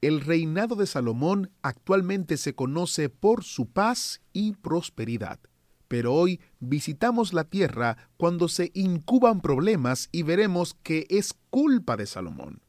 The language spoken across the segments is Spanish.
El reinado de Salomón actualmente se conoce por su paz y prosperidad. Pero hoy visitamos la tierra cuando se incuban problemas y veremos que es culpa de Salomón.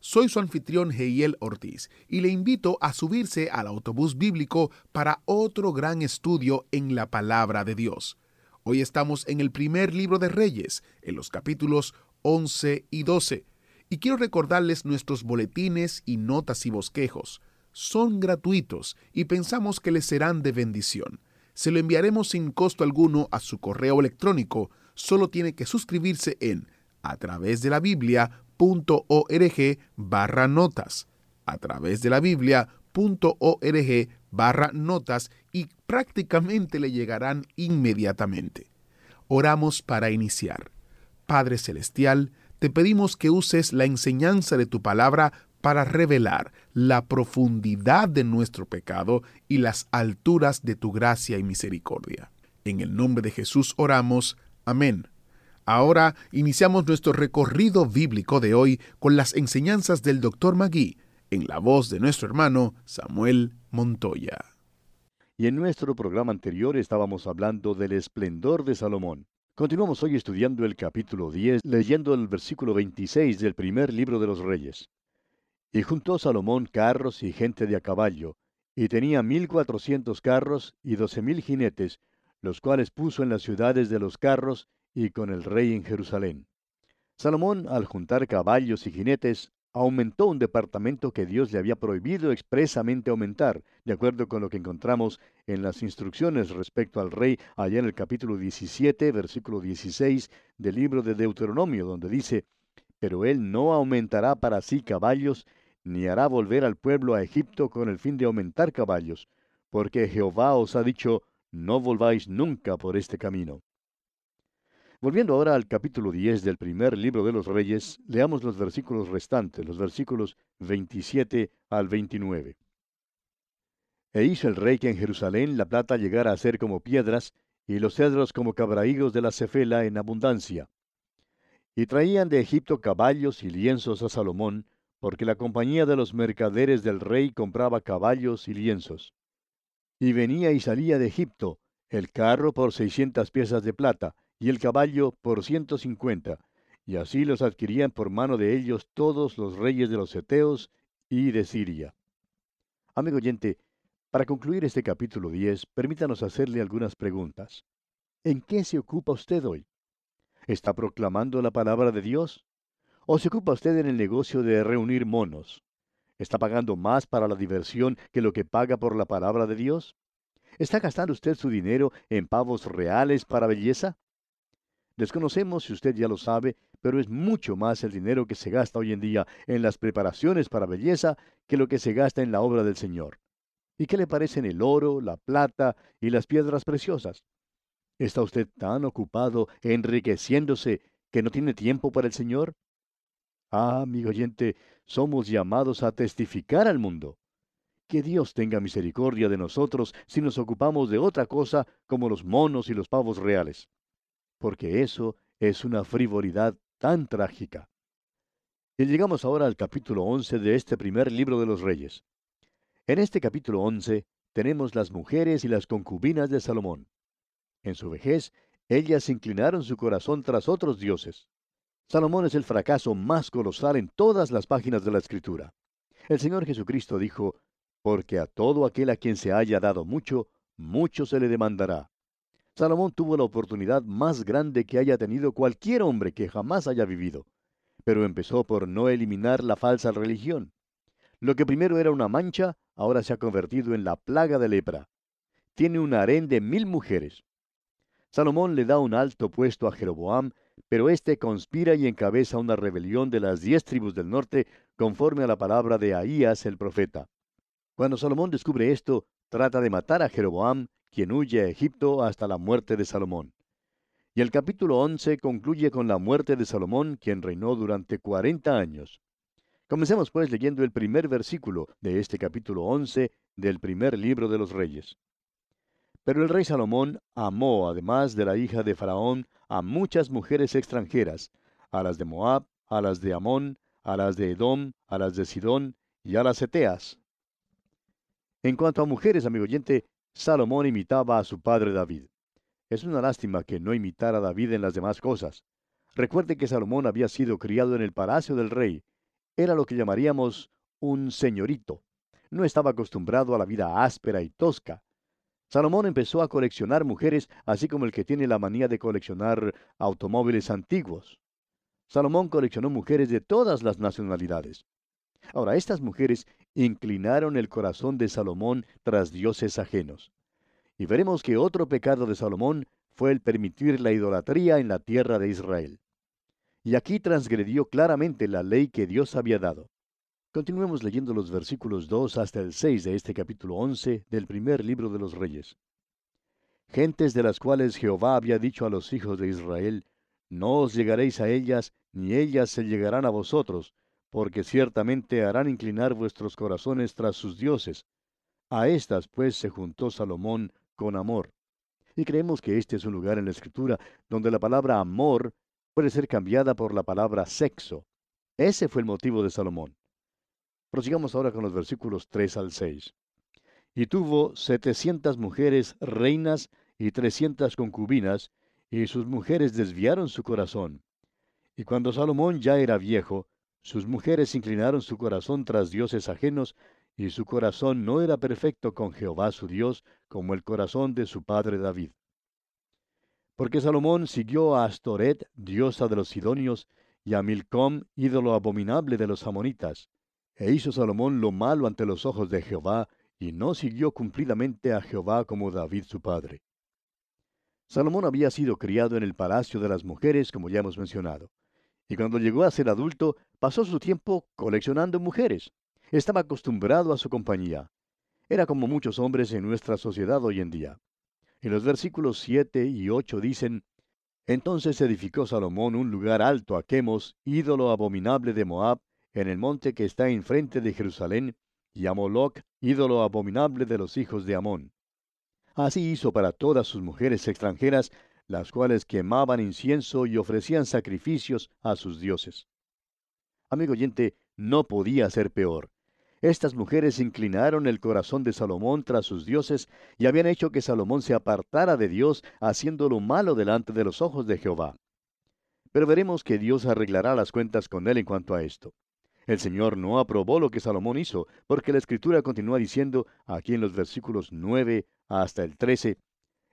Soy su anfitrión Heiel Ortiz y le invito a subirse al autobús bíblico para otro gran estudio en la palabra de Dios. Hoy estamos en el primer libro de Reyes, en los capítulos 11 y 12, y quiero recordarles nuestros boletines y notas y bosquejos. Son gratuitos y pensamos que les serán de bendición. Se lo enviaremos sin costo alguno a su correo electrónico. Solo tiene que suscribirse en a través de la Biblia.org barra notas. A través de la Biblia.org barra notas y prácticamente le llegarán inmediatamente. Oramos para iniciar. Padre Celestial, te pedimos que uses la enseñanza de tu palabra para revelar la profundidad de nuestro pecado y las alturas de tu gracia y misericordia. En el nombre de Jesús oramos. Amén. Ahora iniciamos nuestro recorrido bíblico de hoy con las enseñanzas del Dr. Magui, en la voz de nuestro hermano Samuel Montoya. Y en nuestro programa anterior estábamos hablando del esplendor de Salomón. Continuamos hoy estudiando el capítulo 10, leyendo el versículo 26 del primer libro de los Reyes. Y juntó Salomón carros y gente de a caballo, y tenía mil cuatrocientos carros y doce mil jinetes, los cuales puso en las ciudades de los carros y con el rey en Jerusalén. Salomón, al juntar caballos y jinetes, aumentó un departamento que Dios le había prohibido expresamente aumentar, de acuerdo con lo que encontramos en las instrucciones respecto al rey allá en el capítulo 17, versículo 16 del libro de Deuteronomio, donde dice, Pero él no aumentará para sí caballos, ni hará volver al pueblo a Egipto con el fin de aumentar caballos, porque Jehová os ha dicho, no volváis nunca por este camino. Volviendo ahora al capítulo 10 del primer libro de los Reyes, leamos los versículos restantes, los versículos 27 al 29. E hizo el rey que en Jerusalén la plata llegara a ser como piedras, y los cedros como cabraígos de la cefela en abundancia. Y traían de Egipto caballos y lienzos a Salomón, porque la compañía de los mercaderes del rey compraba caballos y lienzos. Y venía y salía de Egipto, el carro por seiscientas piezas de plata, y el caballo por ciento cincuenta, y así los adquirían por mano de ellos todos los reyes de los Eteos y de Siria. Amigo oyente, para concluir este capítulo 10, permítanos hacerle algunas preguntas. ¿En qué se ocupa usted hoy? ¿Está proclamando la palabra de Dios? ¿O se ocupa usted en el negocio de reunir monos? ¿Está pagando más para la diversión que lo que paga por la palabra de Dios? ¿Está gastando usted su dinero en pavos reales para belleza? Desconocemos si usted ya lo sabe, pero es mucho más el dinero que se gasta hoy en día en las preparaciones para belleza que lo que se gasta en la obra del Señor. ¿Y qué le parecen el oro, la plata y las piedras preciosas? ¿Está usted tan ocupado enriqueciéndose que no tiene tiempo para el Señor? Ah, amigo oyente, somos llamados a testificar al mundo. Que Dios tenga misericordia de nosotros si nos ocupamos de otra cosa como los monos y los pavos reales porque eso es una frivolidad tan trágica. Y llegamos ahora al capítulo 11 de este primer libro de los reyes. En este capítulo 11 tenemos las mujeres y las concubinas de Salomón. En su vejez, ellas inclinaron su corazón tras otros dioses. Salomón es el fracaso más colosal en todas las páginas de la Escritura. El Señor Jesucristo dijo, porque a todo aquel a quien se haya dado mucho, mucho se le demandará. Salomón tuvo la oportunidad más grande que haya tenido cualquier hombre que jamás haya vivido, pero empezó por no eliminar la falsa religión. Lo que primero era una mancha, ahora se ha convertido en la plaga de lepra. Tiene un harén de mil mujeres. Salomón le da un alto puesto a Jeroboam, pero éste conspira y encabeza una rebelión de las diez tribus del norte conforme a la palabra de Ahías el profeta. Cuando Salomón descubre esto, trata de matar a Jeroboam, quien huye a Egipto hasta la muerte de Salomón. Y el capítulo 11 concluye con la muerte de Salomón, quien reinó durante 40 años. Comencemos pues leyendo el primer versículo de este capítulo 11 del primer libro de los reyes. Pero el rey Salomón amó, además de la hija de Faraón, a muchas mujeres extranjeras, a las de Moab, a las de Amón, a las de Edom, a las de Sidón y a las Eteas. En cuanto a mujeres, amigo oyente, Salomón imitaba a su padre David. Es una lástima que no imitara a David en las demás cosas. Recuerde que Salomón había sido criado en el palacio del rey. Era lo que llamaríamos un señorito. No estaba acostumbrado a la vida áspera y tosca. Salomón empezó a coleccionar mujeres, así como el que tiene la manía de coleccionar automóviles antiguos. Salomón coleccionó mujeres de todas las nacionalidades. Ahora, estas mujeres inclinaron el corazón de Salomón tras dioses ajenos. Y veremos que otro pecado de Salomón fue el permitir la idolatría en la tierra de Israel. Y aquí transgredió claramente la ley que Dios había dado. Continuemos leyendo los versículos 2 hasta el 6 de este capítulo 11 del primer libro de los Reyes. Gentes de las cuales Jehová había dicho a los hijos de Israel, No os llegaréis a ellas, ni ellas se llegarán a vosotros, porque ciertamente harán inclinar vuestros corazones tras sus dioses. A estas pues se juntó Salomón con amor. Y creemos que este es un lugar en la Escritura donde la palabra amor puede ser cambiada por la palabra sexo. Ese fue el motivo de Salomón. Prosigamos ahora con los versículos 3 al 6. Y tuvo setecientas mujeres reinas y trescientas concubinas, y sus mujeres desviaron su corazón. Y cuando Salomón ya era viejo, sus mujeres inclinaron su corazón tras dioses ajenos, y su corazón no era perfecto con Jehová su Dios, como el corazón de su padre David. Porque Salomón siguió a Astoret, diosa de los Sidonios, y a Milcom, ídolo abominable de los amonitas. E hizo Salomón lo malo ante los ojos de Jehová, y no siguió cumplidamente a Jehová como David su padre. Salomón había sido criado en el palacio de las mujeres, como ya hemos mencionado. Y cuando llegó a ser adulto, pasó su tiempo coleccionando mujeres. Estaba acostumbrado a su compañía. Era como muchos hombres en nuestra sociedad hoy en día. En los versículos 7 y 8 dicen, Entonces edificó Salomón un lugar alto a Quemos, ídolo abominable de Moab, en el monte que está enfrente de Jerusalén, y a Moloc, ídolo abominable de los hijos de Amón. Así hizo para todas sus mujeres extranjeras, las cuales quemaban incienso y ofrecían sacrificios a sus dioses. Amigo oyente, no podía ser peor. Estas mujeres inclinaron el corazón de Salomón tras sus dioses y habían hecho que Salomón se apartara de Dios, haciendo lo malo delante de los ojos de Jehová. Pero veremos que Dios arreglará las cuentas con él en cuanto a esto. El Señor no aprobó lo que Salomón hizo, porque la Escritura continúa diciendo, aquí en los versículos 9 hasta el 13,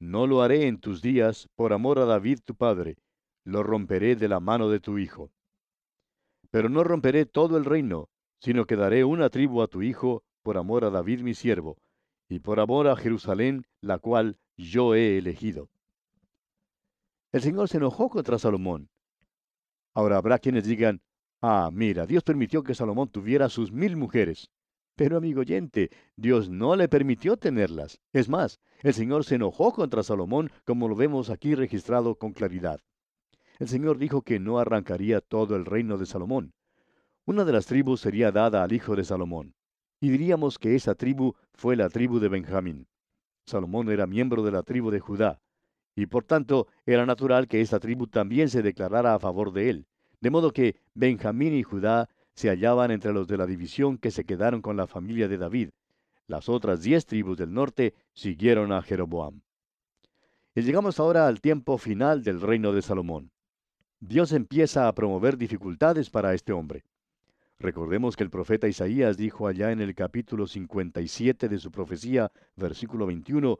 no lo haré en tus días por amor a David tu padre, lo romperé de la mano de tu hijo. Pero no romperé todo el reino, sino que daré una tribu a tu hijo por amor a David mi siervo, y por amor a Jerusalén, la cual yo he elegido. El Señor se enojó contra Salomón. Ahora habrá quienes digan, ah, mira, Dios permitió que Salomón tuviera sus mil mujeres. Pero amigo oyente, Dios no le permitió tenerlas. Es más, el Señor se enojó contra Salomón, como lo vemos aquí registrado con claridad. El Señor dijo que no arrancaría todo el reino de Salomón. Una de las tribus sería dada al hijo de Salomón, y diríamos que esa tribu fue la tribu de Benjamín. Salomón era miembro de la tribu de Judá, y por tanto era natural que esa tribu también se declarara a favor de él, de modo que Benjamín y Judá se hallaban entre los de la división que se quedaron con la familia de David. Las otras diez tribus del norte siguieron a Jeroboam. Y llegamos ahora al tiempo final del reino de Salomón. Dios empieza a promover dificultades para este hombre. Recordemos que el profeta Isaías dijo allá en el capítulo 57 de su profecía, versículo 21,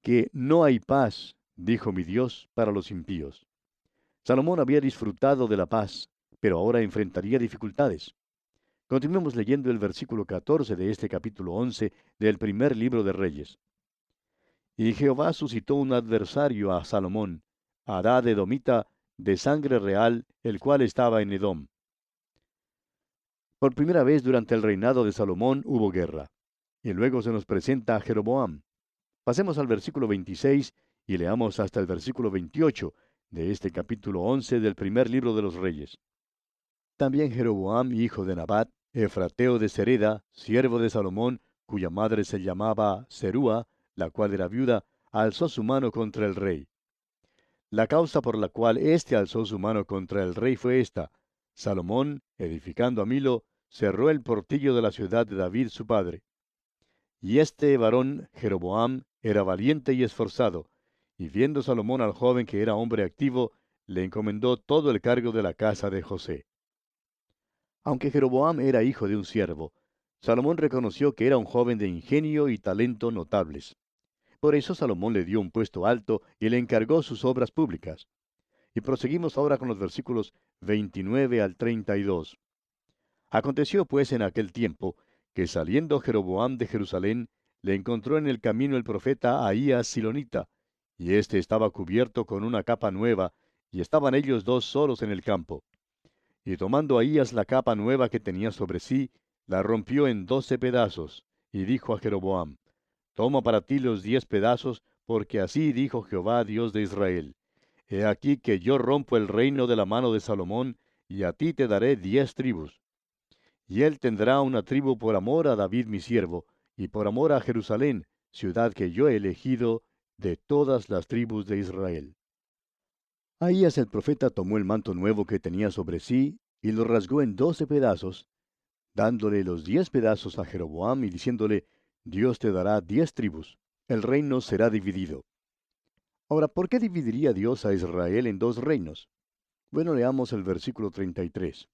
que no hay paz, dijo mi Dios, para los impíos. Salomón había disfrutado de la paz, pero ahora enfrentaría dificultades. Continuemos leyendo el versículo 14 de este capítulo 11 del primer libro de Reyes. Y Jehová suscitó un adversario a Salomón, Adad de Domita, de sangre real, el cual estaba en Edom. Por primera vez durante el reinado de Salomón hubo guerra. Y luego se nos presenta a Jeroboam. Pasemos al versículo 26 y leamos hasta el versículo 28 de este capítulo 11 del primer libro de los Reyes. También Jeroboam, hijo de Nabat, Efrateo de Sereda, siervo de Salomón, cuya madre se llamaba Serúa, la cual era viuda, alzó su mano contra el rey. La causa por la cual éste alzó su mano contra el rey fue esta. Salomón, edificando a Milo, cerró el portillo de la ciudad de David su padre. Y este varón, Jeroboam, era valiente y esforzado, y viendo Salomón al joven que era hombre activo, le encomendó todo el cargo de la casa de José. Aunque Jeroboam era hijo de un siervo, Salomón reconoció que era un joven de ingenio y talento notables. Por eso Salomón le dio un puesto alto y le encargó sus obras públicas. Y proseguimos ahora con los versículos 29 al 32. Aconteció pues en aquel tiempo que saliendo Jeroboam de Jerusalén, le encontró en el camino el profeta Ahías Silonita, y éste estaba cubierto con una capa nueva, y estaban ellos dos solos en el campo. Y tomando Ahías la capa nueva que tenía sobre sí, la rompió en doce pedazos, y dijo a Jeroboam, Toma para ti los diez pedazos, porque así dijo Jehová Dios de Israel. He aquí que yo rompo el reino de la mano de Salomón, y a ti te daré diez tribus y él tendrá una tribu por amor a David mi siervo, y por amor a Jerusalén, ciudad que yo he elegido de todas las tribus de Israel. Ahías el profeta tomó el manto nuevo que tenía sobre sí, y lo rasgó en doce pedazos, dándole los diez pedazos a Jeroboam y diciéndole, Dios te dará diez tribus, el reino será dividido. Ahora, ¿por qué dividiría Dios a Israel en dos reinos? Bueno, leamos el versículo 33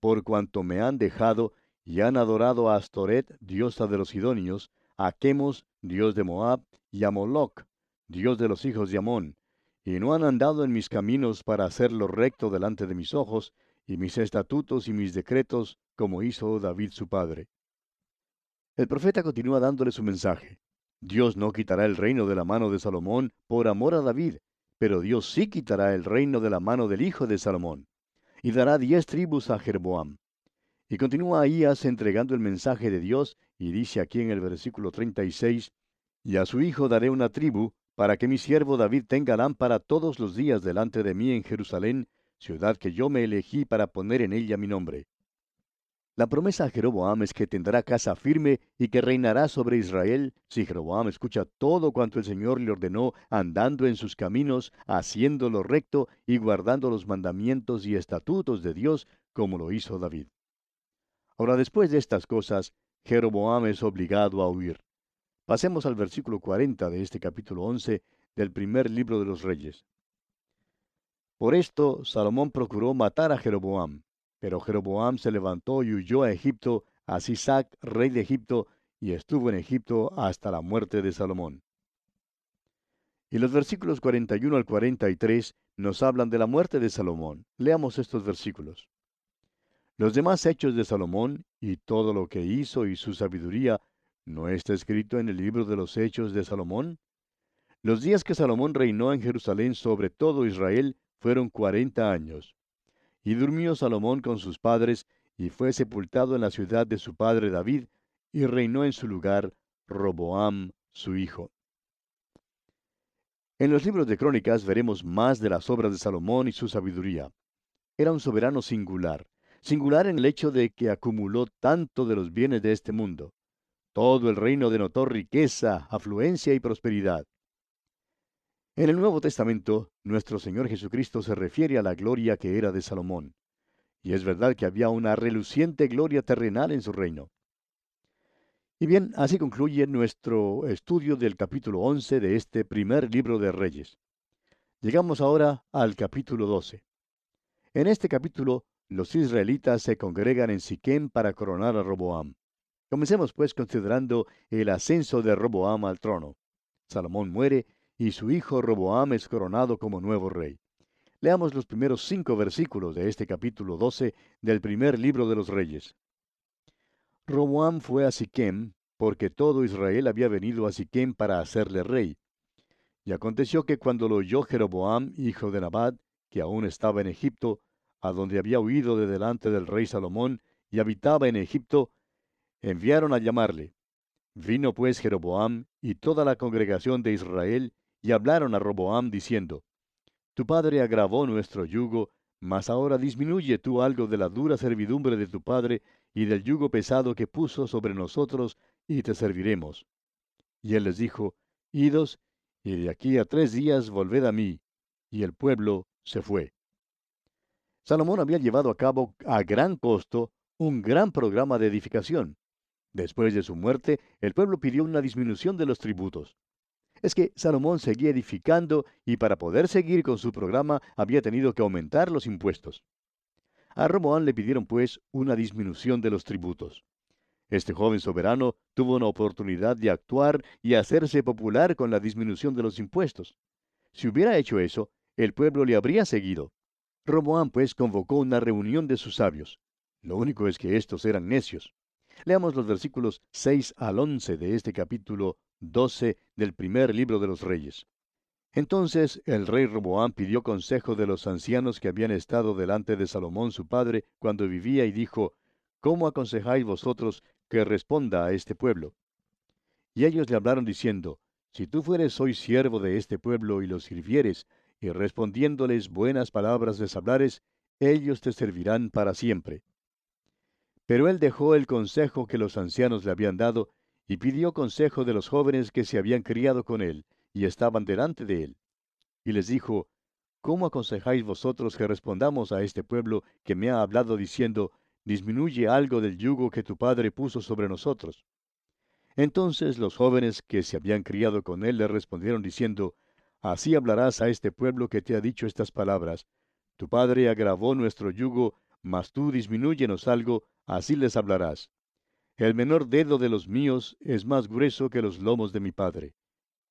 por cuanto me han dejado y han adorado a Astoret, diosa de los Sidonios, a Chemos, dios de Moab, y a Moloc, dios de los hijos de Amón, y no han andado en mis caminos para hacerlo recto delante de mis ojos, y mis estatutos y mis decretos, como hizo David su padre. El profeta continúa dándole su mensaje. Dios no quitará el reino de la mano de Salomón por amor a David, pero Dios sí quitará el reino de la mano del hijo de Salomón y dará diez tribus a Jerboam. Y continúa Ahías entregando el mensaje de Dios, y dice aquí en el versículo 36, Y a su hijo daré una tribu, para que mi siervo David tenga lámpara todos los días delante de mí en Jerusalén, ciudad que yo me elegí para poner en ella mi nombre. La promesa a Jeroboam es que tendrá casa firme y que reinará sobre Israel si Jeroboam escucha todo cuanto el Señor le ordenó, andando en sus caminos, haciendo lo recto y guardando los mandamientos y estatutos de Dios, como lo hizo David. Ahora, después de estas cosas, Jeroboam es obligado a huir. Pasemos al versículo 40 de este capítulo 11 del primer libro de los Reyes. Por esto, Salomón procuró matar a Jeroboam pero Jeroboam se levantó y huyó a Egipto, a Sisac, rey de Egipto, y estuvo en Egipto hasta la muerte de Salomón. Y los versículos 41 al 43 nos hablan de la muerte de Salomón. Leamos estos versículos. Los demás hechos de Salomón y todo lo que hizo y su sabiduría, ¿no está escrito en el libro de los hechos de Salomón? Los días que Salomón reinó en Jerusalén sobre todo Israel fueron cuarenta años. Y durmió Salomón con sus padres, y fue sepultado en la ciudad de su padre David, y reinó en su lugar Roboam, su hijo. En los libros de crónicas veremos más de las obras de Salomón y su sabiduría. Era un soberano singular, singular en el hecho de que acumuló tanto de los bienes de este mundo. Todo el reino denotó riqueza, afluencia y prosperidad. En el Nuevo Testamento, nuestro Señor Jesucristo se refiere a la gloria que era de Salomón. Y es verdad que había una reluciente gloria terrenal en su reino. Y bien, así concluye nuestro estudio del capítulo 11 de este primer libro de Reyes. Llegamos ahora al capítulo 12. En este capítulo, los israelitas se congregan en Siquem para coronar a Roboam. Comencemos pues considerando el ascenso de Roboam al trono. Salomón muere y su hijo Roboam es coronado como nuevo rey. Leamos los primeros cinco versículos de este capítulo 12 del primer libro de los reyes. Roboam fue a Siquem, porque todo Israel había venido a Siquem para hacerle rey. Y aconteció que cuando lo oyó Jeroboam, hijo de Nabat, que aún estaba en Egipto, a donde había huido de delante del rey Salomón, y habitaba en Egipto, enviaron a llamarle. Vino pues Jeroboam y toda la congregación de Israel, y hablaron a Roboam diciendo, Tu padre agravó nuestro yugo, mas ahora disminuye tú algo de la dura servidumbre de tu padre y del yugo pesado que puso sobre nosotros, y te serviremos. Y él les dijo, Idos, y de aquí a tres días volved a mí. Y el pueblo se fue. Salomón había llevado a cabo a gran costo un gran programa de edificación. Después de su muerte, el pueblo pidió una disminución de los tributos. Es que Salomón seguía edificando y para poder seguir con su programa había tenido que aumentar los impuestos. A Roboán le pidieron pues una disminución de los tributos. Este joven soberano tuvo una oportunidad de actuar y hacerse popular con la disminución de los impuestos. Si hubiera hecho eso, el pueblo le habría seguido. Roboán pues convocó una reunión de sus sabios. Lo único es que estos eran necios. Leamos los versículos 6 al 11 de este capítulo 12 del primer libro de los reyes. Entonces el rey Roboán pidió consejo de los ancianos que habían estado delante de Salomón su padre cuando vivía y dijo, ¿Cómo aconsejáis vosotros que responda a este pueblo? Y ellos le hablaron diciendo, Si tú fueres hoy siervo de este pueblo y los sirvieres, y respondiéndoles buenas palabras les hablares, ellos te servirán para siempre. Pero él dejó el consejo que los ancianos le habían dado, y pidió consejo de los jóvenes que se habían criado con él, y estaban delante de él. Y les dijo, ¿Cómo aconsejáis vosotros que respondamos a este pueblo que me ha hablado diciendo, disminuye algo del yugo que tu padre puso sobre nosotros? Entonces los jóvenes que se habían criado con él le respondieron diciendo, Así hablarás a este pueblo que te ha dicho estas palabras. Tu padre agravó nuestro yugo, mas tú disminúyenos algo, así les hablarás. El menor dedo de los míos es más grueso que los lomos de mi padre.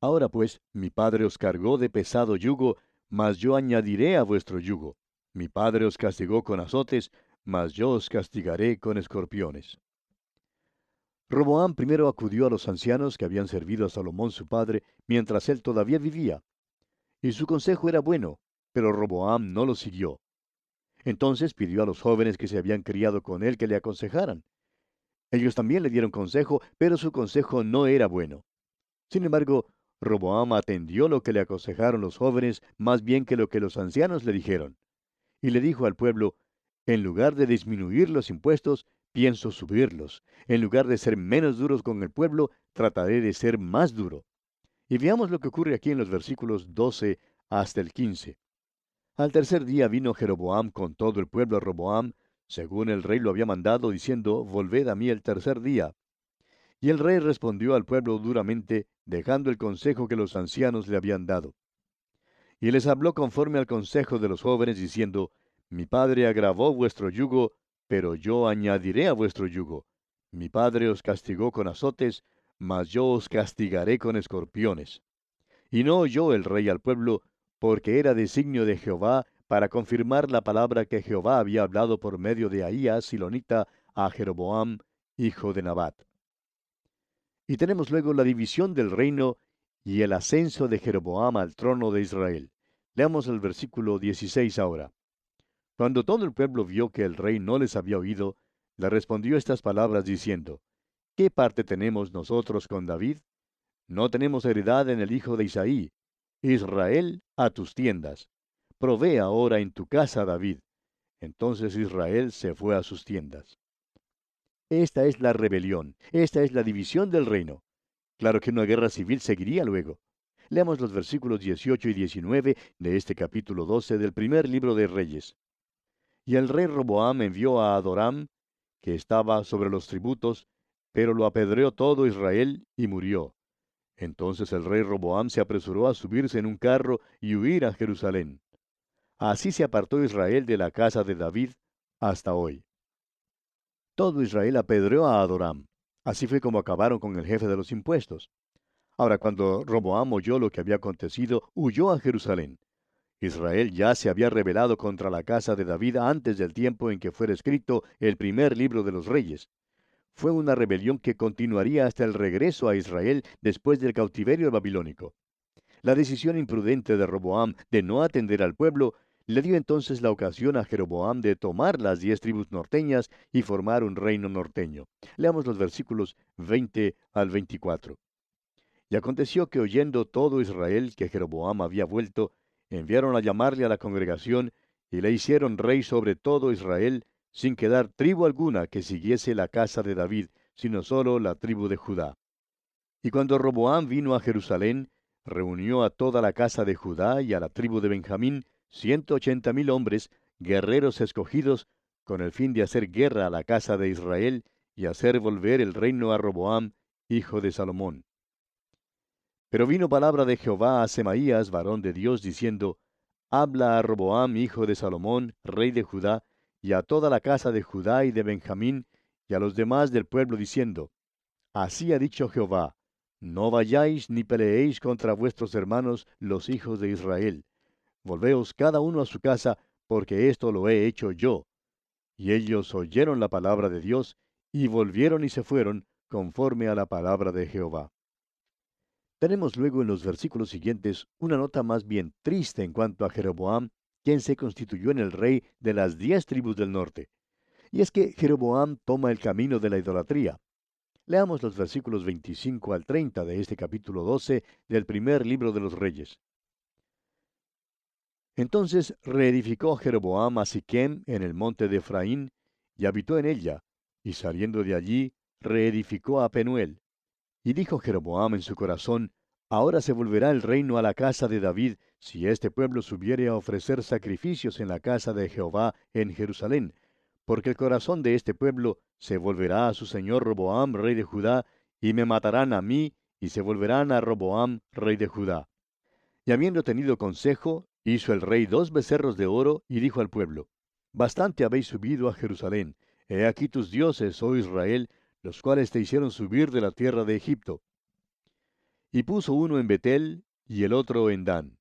Ahora pues, mi padre os cargó de pesado yugo, mas yo añadiré a vuestro yugo. Mi padre os castigó con azotes, mas yo os castigaré con escorpiones. Roboam primero acudió a los ancianos que habían servido a Salomón su padre mientras él todavía vivía. Y su consejo era bueno, pero Roboam no lo siguió. Entonces pidió a los jóvenes que se habían criado con él que le aconsejaran. Ellos también le dieron consejo, pero su consejo no era bueno. Sin embargo, Roboam atendió lo que le aconsejaron los jóvenes más bien que lo que los ancianos le dijeron. Y le dijo al pueblo, en lugar de disminuir los impuestos, pienso subirlos. En lugar de ser menos duros con el pueblo, trataré de ser más duro. Y veamos lo que ocurre aquí en los versículos 12 hasta el 15. Al tercer día vino Jeroboam con todo el pueblo a Roboam, según el rey lo había mandado, diciendo, Volved a mí el tercer día. Y el rey respondió al pueblo duramente, dejando el consejo que los ancianos le habían dado. Y les habló conforme al consejo de los jóvenes, diciendo, Mi padre agravó vuestro yugo, pero yo añadiré a vuestro yugo. Mi padre os castigó con azotes, mas yo os castigaré con escorpiones. Y no oyó el rey al pueblo, porque era designio de Jehová para confirmar la palabra que Jehová había hablado por medio de Ahías Silonita a Jeroboam, hijo de Nabat. Y tenemos luego la división del reino y el ascenso de Jeroboam al trono de Israel. Leamos el versículo 16 ahora. Cuando todo el pueblo vio que el rey no les había oído, le respondió estas palabras diciendo, ¿Qué parte tenemos nosotros con David? No tenemos heredad en el hijo de Isaí, Israel, a tus tiendas. Provee ahora en tu casa, David. Entonces Israel se fue a sus tiendas. Esta es la rebelión, esta es la división del reino. Claro que una guerra civil seguiría luego. Leamos los versículos 18 y 19 de este capítulo 12 del primer libro de Reyes. Y el rey Roboam envió a Adoram, que estaba sobre los tributos, pero lo apedreó todo Israel y murió. Entonces el rey Roboam se apresuró a subirse en un carro y huir a Jerusalén. Así se apartó Israel de la casa de David hasta hoy. Todo Israel apedreó a Adoram. Así fue como acabaron con el jefe de los impuestos. Ahora, cuando Roboam oyó lo que había acontecido, huyó a Jerusalén. Israel ya se había rebelado contra la casa de David antes del tiempo en que fuera escrito el primer libro de los reyes. Fue una rebelión que continuaría hasta el regreso a Israel después del cautiverio babilónico. La decisión imprudente de Roboam de no atender al pueblo le dio entonces la ocasión a Jeroboam de tomar las diez tribus norteñas y formar un reino norteño. Leamos los versículos 20 al 24. Y aconteció que oyendo todo Israel que Jeroboam había vuelto, enviaron a llamarle a la congregación y le hicieron rey sobre todo Israel, sin quedar tribu alguna que siguiese la casa de David, sino sólo la tribu de Judá. Y cuando Roboam vino a Jerusalén, reunió a toda la casa de Judá y a la tribu de Benjamín, ciento ochenta mil hombres, guerreros escogidos, con el fin de hacer guerra a la casa de Israel y hacer volver el reino a Roboam, hijo de Salomón. Pero vino palabra de Jehová a Semaías, varón de Dios, diciendo, Habla a Roboam, hijo de Salomón, rey de Judá, y a toda la casa de Judá y de Benjamín, y a los demás del pueblo, diciendo, Así ha dicho Jehová, No vayáis ni peleéis contra vuestros hermanos, los hijos de Israel, Volveos cada uno a su casa, porque esto lo he hecho yo. Y ellos oyeron la palabra de Dios, y volvieron y se fueron, conforme a la palabra de Jehová. Tenemos luego en los versículos siguientes una nota más bien triste en cuanto a Jeroboam, quien se constituyó en el rey de las diez tribus del norte. Y es que Jeroboam toma el camino de la idolatría. Leamos los versículos 25 al 30 de este capítulo 12 del primer libro de los Reyes. Entonces reedificó Jeroboam a Siquem en el monte de Efraín, y habitó en ella, y saliendo de allí, reedificó a Penuel. Y dijo Jeroboam en su corazón, Ahora se volverá el reino a la casa de David, si este pueblo subiere a ofrecer sacrificios en la casa de Jehová en Jerusalén, porque el corazón de este pueblo se volverá a su señor Roboam, rey de Judá, y me matarán a mí, y se volverán a Roboam, rey de Judá. Y habiendo tenido consejo, Hizo el rey dos becerros de oro y dijo al pueblo, Bastante habéis subido a Jerusalén, he aquí tus dioses, oh Israel, los cuales te hicieron subir de la tierra de Egipto. Y puso uno en Betel y el otro en Dan.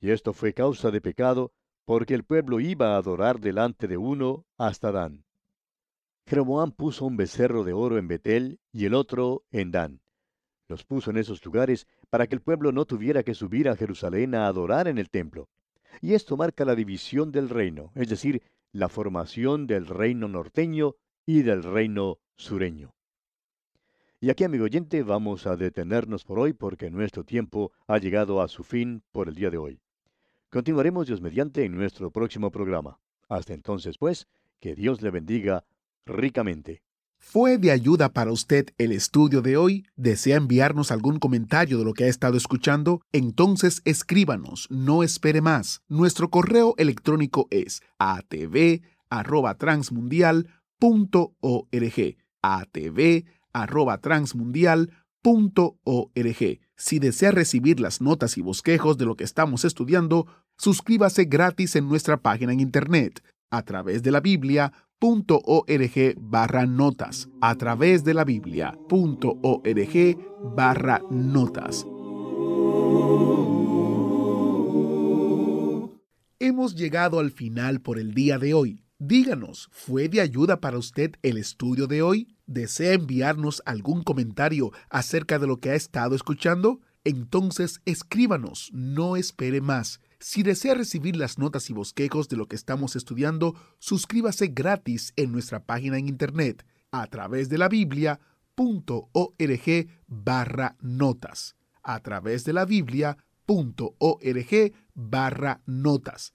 Y esto fue causa de pecado, porque el pueblo iba a adorar delante de uno hasta Dan. Jeroboam puso un becerro de oro en Betel y el otro en Dan. Los puso en esos lugares para que el pueblo no tuviera que subir a Jerusalén a adorar en el templo. Y esto marca la división del reino, es decir, la formación del reino norteño y del reino sureño. Y aquí, amigo oyente, vamos a detenernos por hoy porque nuestro tiempo ha llegado a su fin por el día de hoy. Continuaremos Dios mediante en nuestro próximo programa. Hasta entonces, pues, que Dios le bendiga ricamente. ¿Fue de ayuda para usted el estudio de hoy? ¿Desea enviarnos algún comentario de lo que ha estado escuchando? Entonces escríbanos, no espere más. Nuestro correo electrónico es atv@transmundial.org. atv@transmundial.org. Si desea recibir las notas y bosquejos de lo que estamos estudiando, suscríbase gratis en nuestra página en internet a través de la Biblia .org barra notas a través de la Biblia .org barra notas. Hemos llegado al final por el día de hoy. Díganos, ¿fue de ayuda para usted el estudio de hoy? ¿Desea enviarnos algún comentario acerca de lo que ha estado escuchando? Entonces escríbanos, no espere más si desea recibir las notas y bosquejos de lo que estamos estudiando, suscríbase gratis en nuestra página en internet a través de la biblia.org barra notas. A través de la biblia.org barra notas.